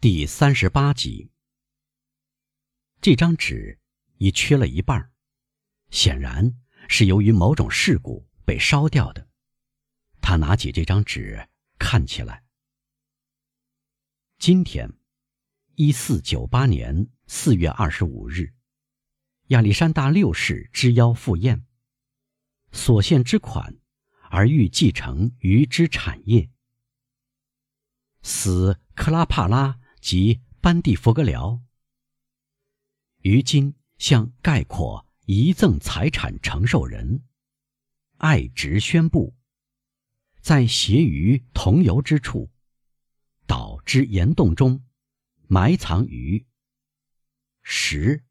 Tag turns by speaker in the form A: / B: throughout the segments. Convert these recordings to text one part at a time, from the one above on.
A: 第三十八集。这张纸已缺了一半，显然是由于某种事故被烧掉的。他拿起这张纸看起来。今天，一四九八年四月二十五日，亚历山大六世之邀赴宴，所献之款，而欲继承余之产业。死克拉帕拉及班蒂佛格辽。于今向概括遗赠财产承受人，爱直宣布，在携于同游之处，岛之岩洞中，埋藏于石、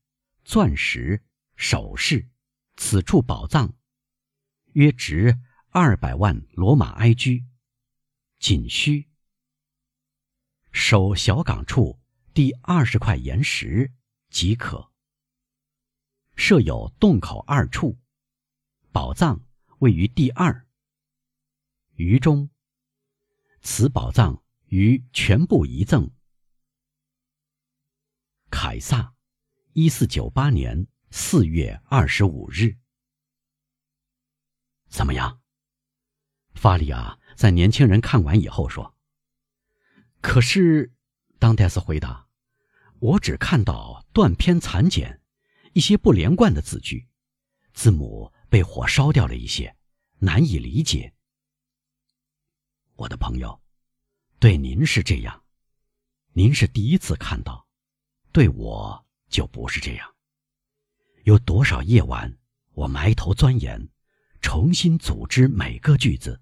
A: 钻石、首饰，此处宝藏，约值二百万罗马埃居，仅需。守小港处第二十块岩石即可。设有洞口二处，宝藏位于第二。于中，此宝藏于全部遗赠。凯撒，一四九八年四月二十五日。怎么样？法里亚在年轻人看完以后说。可是，当戴斯回答：“我只看到断篇残简，一些不连贯的字句，字母被火烧掉了一些，难以理解。”我的朋友，对您是这样，您是第一次看到，对我就不是这样。有多少夜晚，我埋头钻研，重新组织每个句子，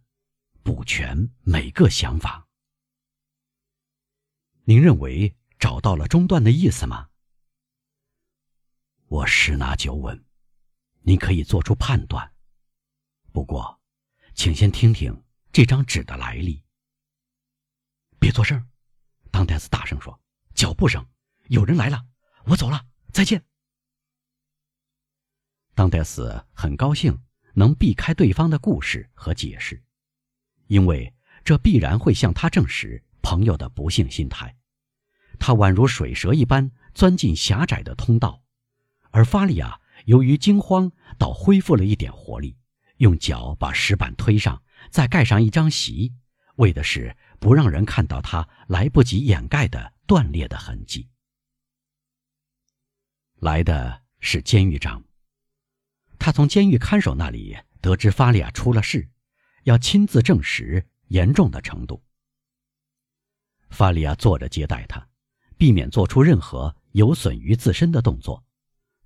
A: 补全每个想法。您认为找到了中断的意思吗？我十拿九稳，您可以做出判断。不过，请先听听这张纸的来历。别作声，当戴斯大声说：“脚步声，有人来了，我走了，再见。”当戴斯很高兴能避开对方的故事和解释，因为这必然会向他证实。朋友的不幸心态，他宛如水蛇一般钻进狭窄的通道，而法利亚由于惊慌，倒恢复了一点活力，用脚把石板推上，再盖上一张席，为的是不让人看到他来不及掩盖的断裂的痕迹。来的是监狱长，他从监狱看守那里得知法利亚出了事，要亲自证实严重的程度。法利亚坐着接待他，避免做出任何有损于自身的动作，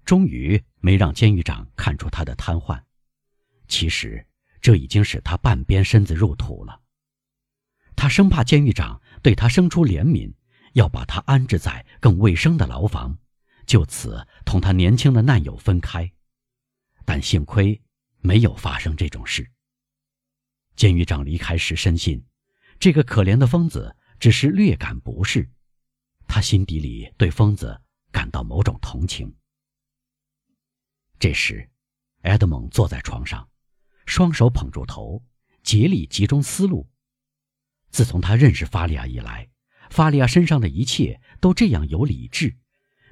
A: 终于没让监狱长看出他的瘫痪。其实这已经使他半边身子入土了。他生怕监狱长对他生出怜悯，要把他安置在更卫生的牢房，就此同他年轻的难友分开。但幸亏没有发生这种事。监狱长离开时深信，这个可怜的疯子。只是略感不适，他心底里对疯子感到某种同情。这时，埃德蒙坐在床上，双手捧住头，竭力集中思路。自从他认识法利亚以来，法利亚身上的一切都这样有理智，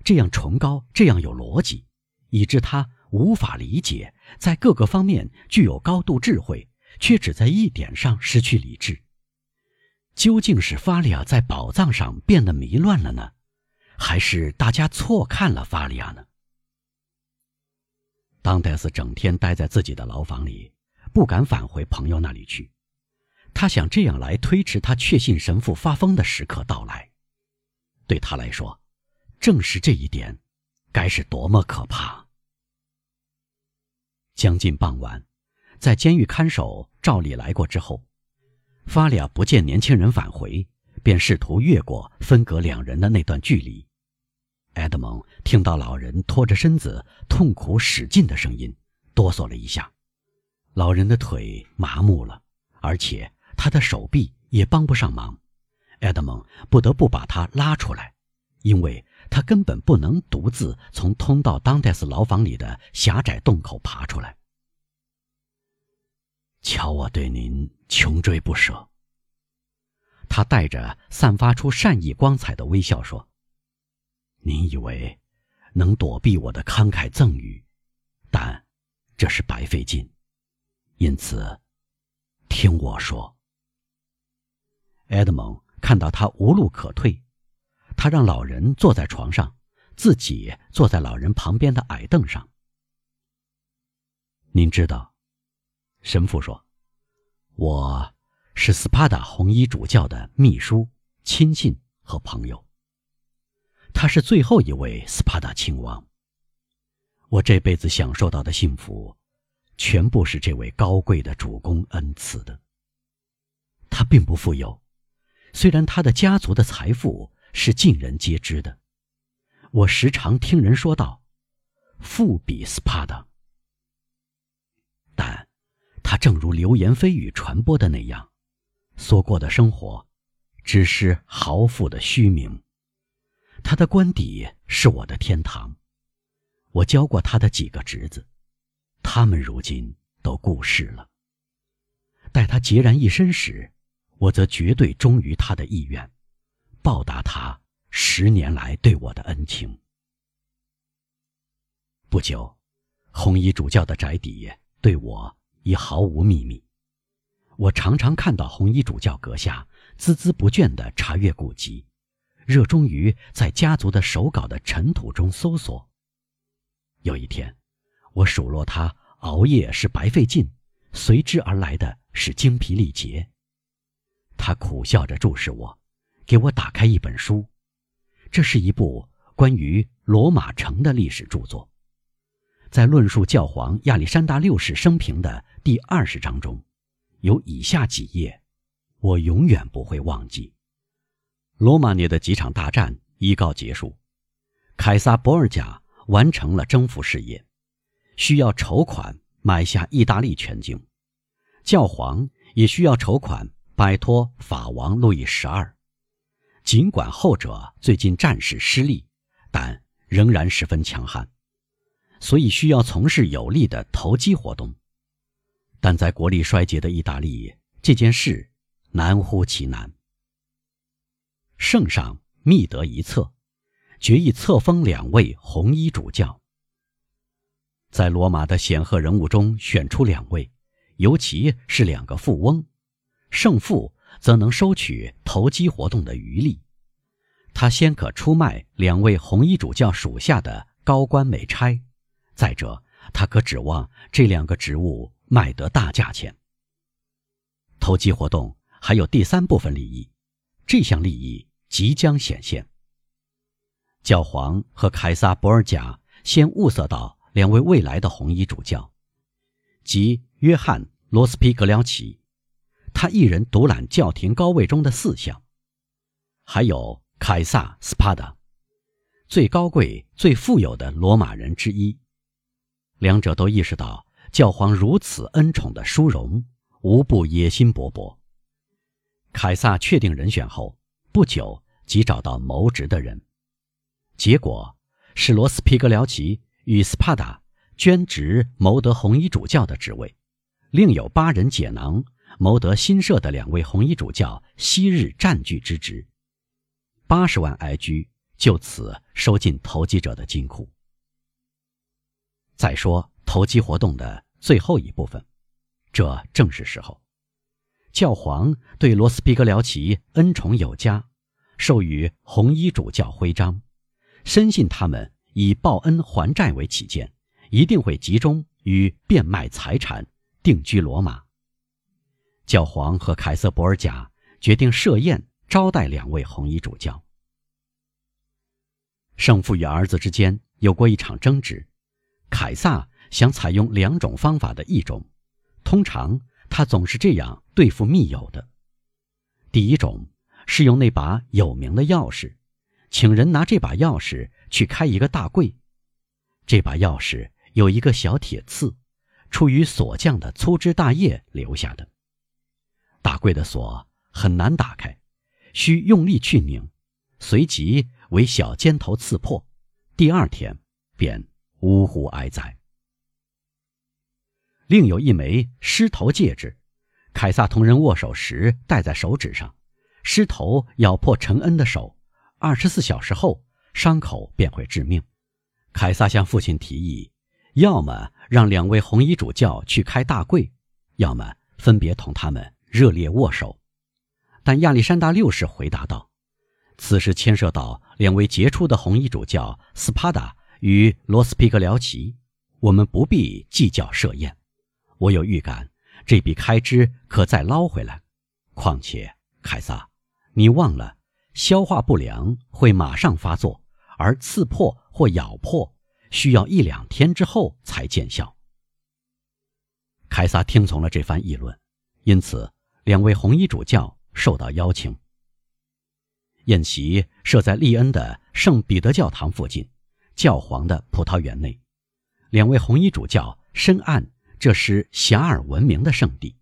A: 这样崇高，这样有逻辑，以致他无法理解，在各个方面具有高度智慧，却只在一点上失去理智。究竟是法利亚在宝藏上变得迷乱了呢，还是大家错看了法利亚呢？当戴斯整天待在自己的牢房里，不敢返回朋友那里去，他想这样来推迟他确信神父发疯的时刻到来。对他来说，正是这一点，该是多么可怕！将近傍晚，在监狱看守照例来过之后。法利亚不见年轻人返回，便试图越过分隔两人的那段距离。埃德蒙听到老人拖着身子痛苦使劲的声音，哆嗦了一下。老人的腿麻木了，而且他的手臂也帮不上忙。埃德蒙不得不把他拉出来，因为他根本不能独自从通到当代斯牢房里的狭窄洞口爬出来。瞧，我对您穷追不舍。他带着散发出善意光彩的微笑说：“您以为能躲避我的慷慨赠与，但这是白费劲。因此，听我说。”埃德蒙看到他无路可退，他让老人坐在床上，自己坐在老人旁边的矮凳上。您知道，神父说：“我。”是斯帕达红衣主教的秘书、亲信和朋友。他是最后一位斯帕达亲王。我这辈子享受到的幸福，全部是这位高贵的主公恩赐的。他并不富有，虽然他的家族的财富是尽人皆知的。我时常听人说道：“富比斯帕达。”他正如流言蜚语传播的那样。所过的生活，只是豪富的虚名。他的官邸是我的天堂。我教过他的几个侄子，他们如今都故世了。待他孑然一身时，我则绝对忠于他的意愿，报答他十年来对我的恩情。不久，红衣主教的宅邸对我已毫无秘密。我常常看到红衣主教阁下孜孜不倦地查阅古籍，热衷于在家族的手稿的尘土中搜索。有一天，我数落他熬夜是白费劲，随之而来的是精疲力竭。他苦笑着注视我，给我打开一本书，这是一部关于罗马城的历史著作，在论述教皇亚历山大六世生平的第二十章中。有以下几页，我永远不会忘记。罗马涅的几场大战已告结束，凯撒·博尔贾完成了征服事业，需要筹款买下意大利全境。教皇也需要筹款摆脱法王路易十二。尽管后者最近战事失利，但仍然十分强悍，所以需要从事有力的投机活动。但在国力衰竭的意大利，这件事难乎其难。圣上密得一策，决议册封两位红衣主教。在罗马的显赫人物中选出两位，尤其是两个富翁，胜负则能收取投机活动的余利。他先可出卖两位红衣主教属下的高官美差，再者，他可指望这两个职务。卖得大价钱。投机活动还有第三部分利益，这项利益即将显现。教皇和凯撒·博尔贾先物色到两位未来的红衣主教，即约翰·罗斯皮格廖奇，他一人独揽教廷高位中的四项；还有凯撒·斯帕达，最高贵、最富有的罗马人之一。两者都意识到。教皇如此恩宠的殊荣，无不野心勃勃。凯撒确定人选后，不久即找到谋职的人，结果是罗斯皮格廖奇与斯帕达捐职谋得红衣主教的职位，另有八人解囊谋得新设的两位红衣主教昔日占据之职，八十万埃居就此收进投机者的金库。再说。投机活动的最后一部分，这正是时候。教皇对罗斯皮格廖奇恩宠有加，授予红衣主教徽章，深信他们以报恩还债为起见，一定会集中于变卖财产，定居罗马。教皇和凯瑟·博尔贾决定设宴招待两位红衣主教。圣父与儿子之间有过一场争执，凯撒。想采用两种方法的一种，通常他总是这样对付密友的。第一种是用那把有名的钥匙，请人拿这把钥匙去开一个大柜。这把钥匙有一个小铁刺，出于锁匠的粗枝大叶留下的。大柜的锁很难打开，需用力去拧，随即为小尖头刺破，第二天便呜呼哀哉。另有一枚狮头戒指，凯撒同人握手时戴在手指上，狮头咬破陈恩的手，二十四小时后伤口便会致命。凯撒向父亲提议，要么让两位红衣主教去开大柜，要么分别同他们热烈握手。但亚历山大六世回答道：“此事牵涉到两位杰出的红衣主教斯帕达与罗斯皮格辽奇，我们不必计较设宴。我有预感，这笔开支可再捞回来。况且，凯撒，你忘了，消化不良会马上发作。”而刺破或咬破需要一两天之后才见效。凯撒听从了这番议论，因此两位红衣主教受到邀请。宴席设在利恩的圣彼得教堂附近，教皇的葡萄园内。两位红衣主教深谙这是遐迩闻名的圣地。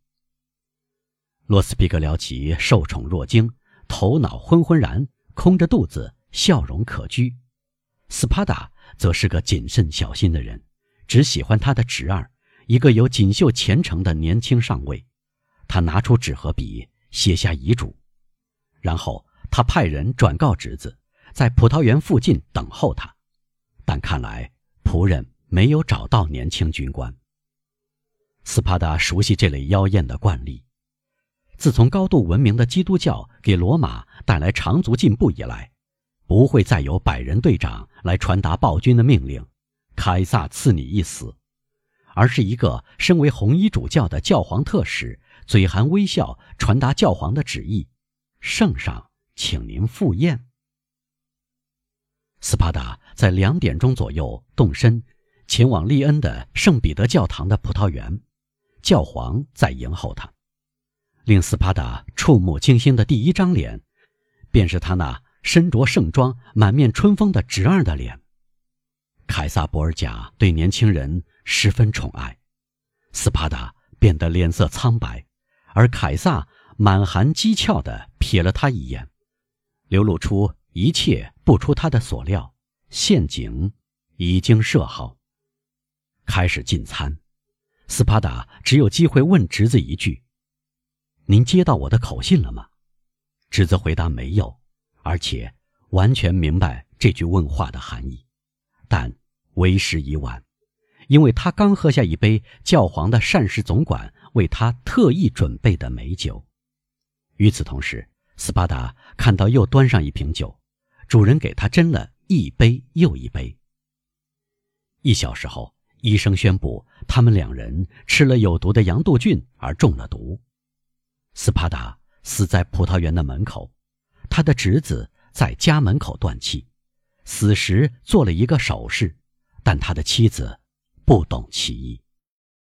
A: 罗斯皮格辽奇受宠若惊，头脑昏昏然，空着肚子，笑容可掬。斯帕达则是个谨慎小心的人，只喜欢他的侄儿，一个有锦绣前程的年轻上尉。他拿出纸和笔，写下遗嘱，然后他派人转告侄子，在葡萄园附近等候他。但看来仆人没有找到年轻军官。斯帕达熟悉这类妖艳的惯例，自从高度文明的基督教给罗马带来长足进步以来。不会再有百人队长来传达暴君的命令，凯撒赐你一死，而是一个身为红衣主教的教皇特使，嘴含微笑传达教皇的旨意：圣上，请您赴宴。斯巴达在两点钟左右动身，前往利恩的圣彼得教堂的葡萄园，教皇在迎候他。令斯巴达触目惊心的第一张脸，便是他那。身着盛装、满面春风的侄儿的脸。凯撒·博尔贾对年轻人十分宠爱，斯帕达变得脸色苍白，而凯撒满含讥诮地瞥了他一眼，流露出一切不出他的所料，陷阱已经设好。开始进餐，斯巴达只有机会问侄子一句：“您接到我的口信了吗？”侄子回答：“没有。”而且完全明白这句问话的含义，但为时已晚，因为他刚喝下一杯教皇的膳食总管为他特意准备的美酒。与此同时，斯巴达看到又端上一瓶酒，主人给他斟了一杯又一杯。一小时后，医生宣布他们两人吃了有毒的羊肚菌而中了毒。斯巴达死在葡萄园的门口。他的侄子在家门口断气，死时做了一个手势，但他的妻子不懂其意。